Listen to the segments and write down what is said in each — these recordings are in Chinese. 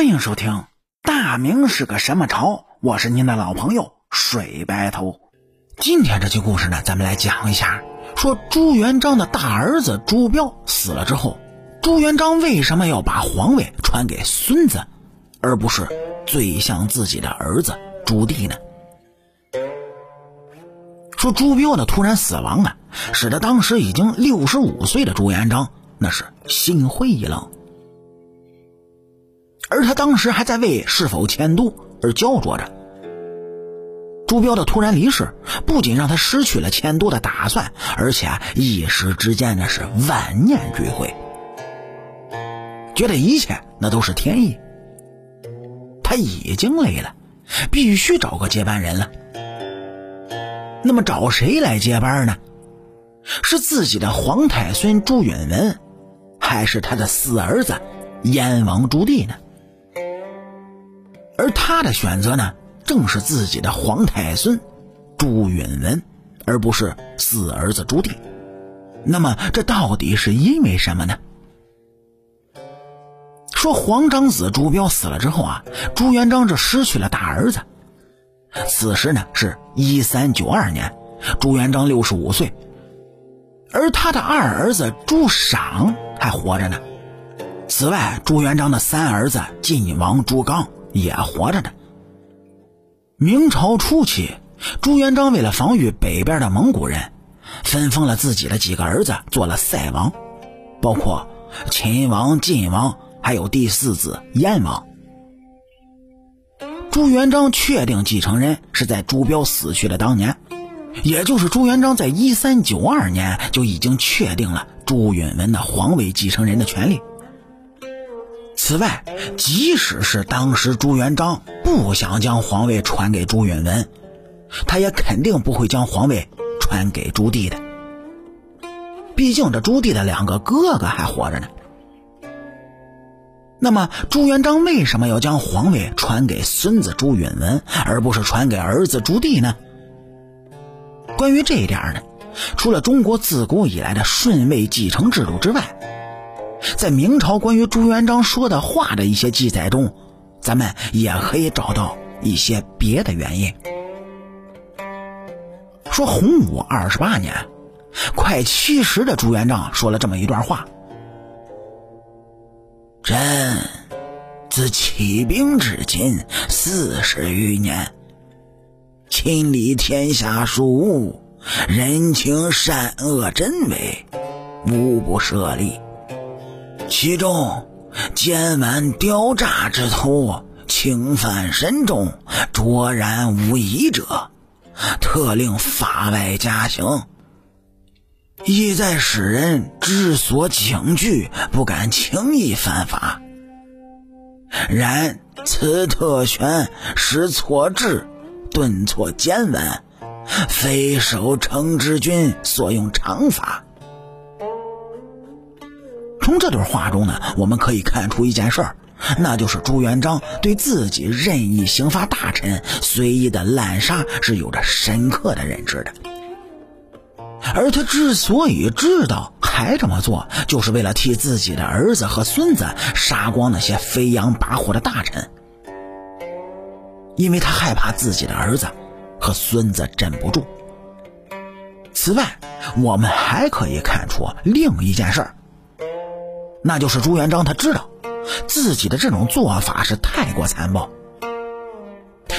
欢迎收听《大明是个什么朝》，我是您的老朋友水白头。今天这期故事呢，咱们来讲一下，说朱元璋的大儿子朱标死了之后，朱元璋为什么要把皇位传给孙子，而不是最像自己的儿子朱棣呢？说朱标的突然死亡啊，使得当时已经六十五岁的朱元璋那是心灰意冷。而他当时还在为是否迁都而焦灼着。朱标的突然离世，不仅让他失去了迁都的打算，而且一时之间那是万念俱灰，觉得一切那都是天意。他已经累了，必须找个接班人了。那么找谁来接班呢？是自己的皇太孙朱允文，还是他的四儿子燕王朱棣呢？而他的选择呢，正是自己的皇太孙朱允文，而不是四儿子朱棣。那么，这到底是因为什么呢？说皇长子朱标死了之后啊，朱元璋这失去了大儿子。此时呢，是一三九二年，朱元璋六十五岁，而他的二儿子朱赏还活着呢。此外，朱元璋的三儿子晋王朱刚。也活着的。明朝初期，朱元璋为了防御北边的蒙古人，分封了自己的几个儿子做了塞王，包括秦王、晋王，还有第四子燕王。朱元璋确定继承人是在朱标死去的当年，也就是朱元璋在一三九二年就已经确定了朱允文的皇位继承人的权利。此外，即使是当时朱元璋不想将皇位传给朱允文，他也肯定不会将皇位传给朱棣的。毕竟这朱棣的两个哥哥还活着呢。那么，朱元璋为什么要将皇位传给孙子朱允文，而不是传给儿子朱棣呢？关于这一点呢，除了中国自古以来的顺位继承制度之外，在明朝关于朱元璋说的话的一些记载中，咱们也可以找到一些别的原因。说洪武二十八年，快七十的朱元璋说了这么一段话：“朕自起兵至今四十余年，亲历天下庶务，人情善恶真伪，无不设立。”其中，奸顽刁诈之徒，侵犯慎重，卓然无疑者，特令法外加刑，意在使人知所警惧，不敢轻易犯法。然此特权使错治，顿挫奸顽，非守成之君所用常法。从这段话中呢，我们可以看出一件事儿，那就是朱元璋对自己任意刑罚大臣、随意的滥杀是有着深刻的认知的。而他之所以知道还这么做，就是为了替自己的儿子和孙子杀光那些飞扬跋扈的大臣，因为他害怕自己的儿子和孙子镇不住。此外，我们还可以看出另一件事儿。那就是朱元璋，他知道自己的这种做法是太过残暴，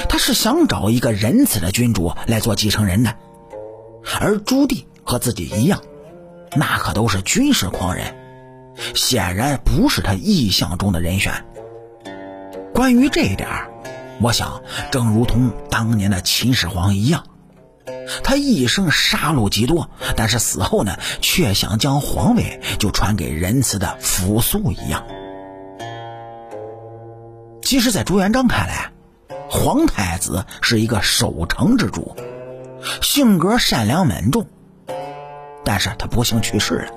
他是想找一个仁慈的君主来做继承人的，而朱棣和自己一样，那可都是军事狂人，显然不是他意象中的人选。关于这一点，我想正如同当年的秦始皇一样。他一生杀戮极多，但是死后呢，却想将皇位就传给仁慈的扶苏一样。其实，在朱元璋看来，皇太子是一个守成之主，性格善良稳重，但是他不幸去世了。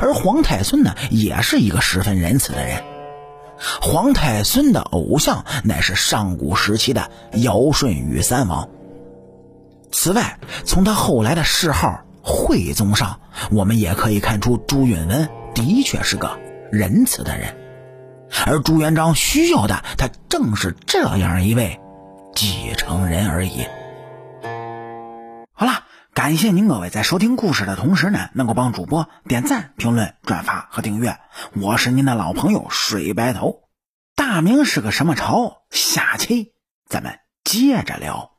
而皇太孙呢，也是一个十分仁慈的人。皇太孙的偶像乃是上古时期的尧舜禹三王。此外，从他后来的谥号“惠宗”上，我们也可以看出朱允文的确是个仁慈的人。而朱元璋需要的，他正是这样一位继承人而已。好了，感谢您各位在收听故事的同时呢，能够帮主播点赞、评论、转发和订阅。我是您的老朋友水白头。大明是个什么朝？下期咱们接着聊。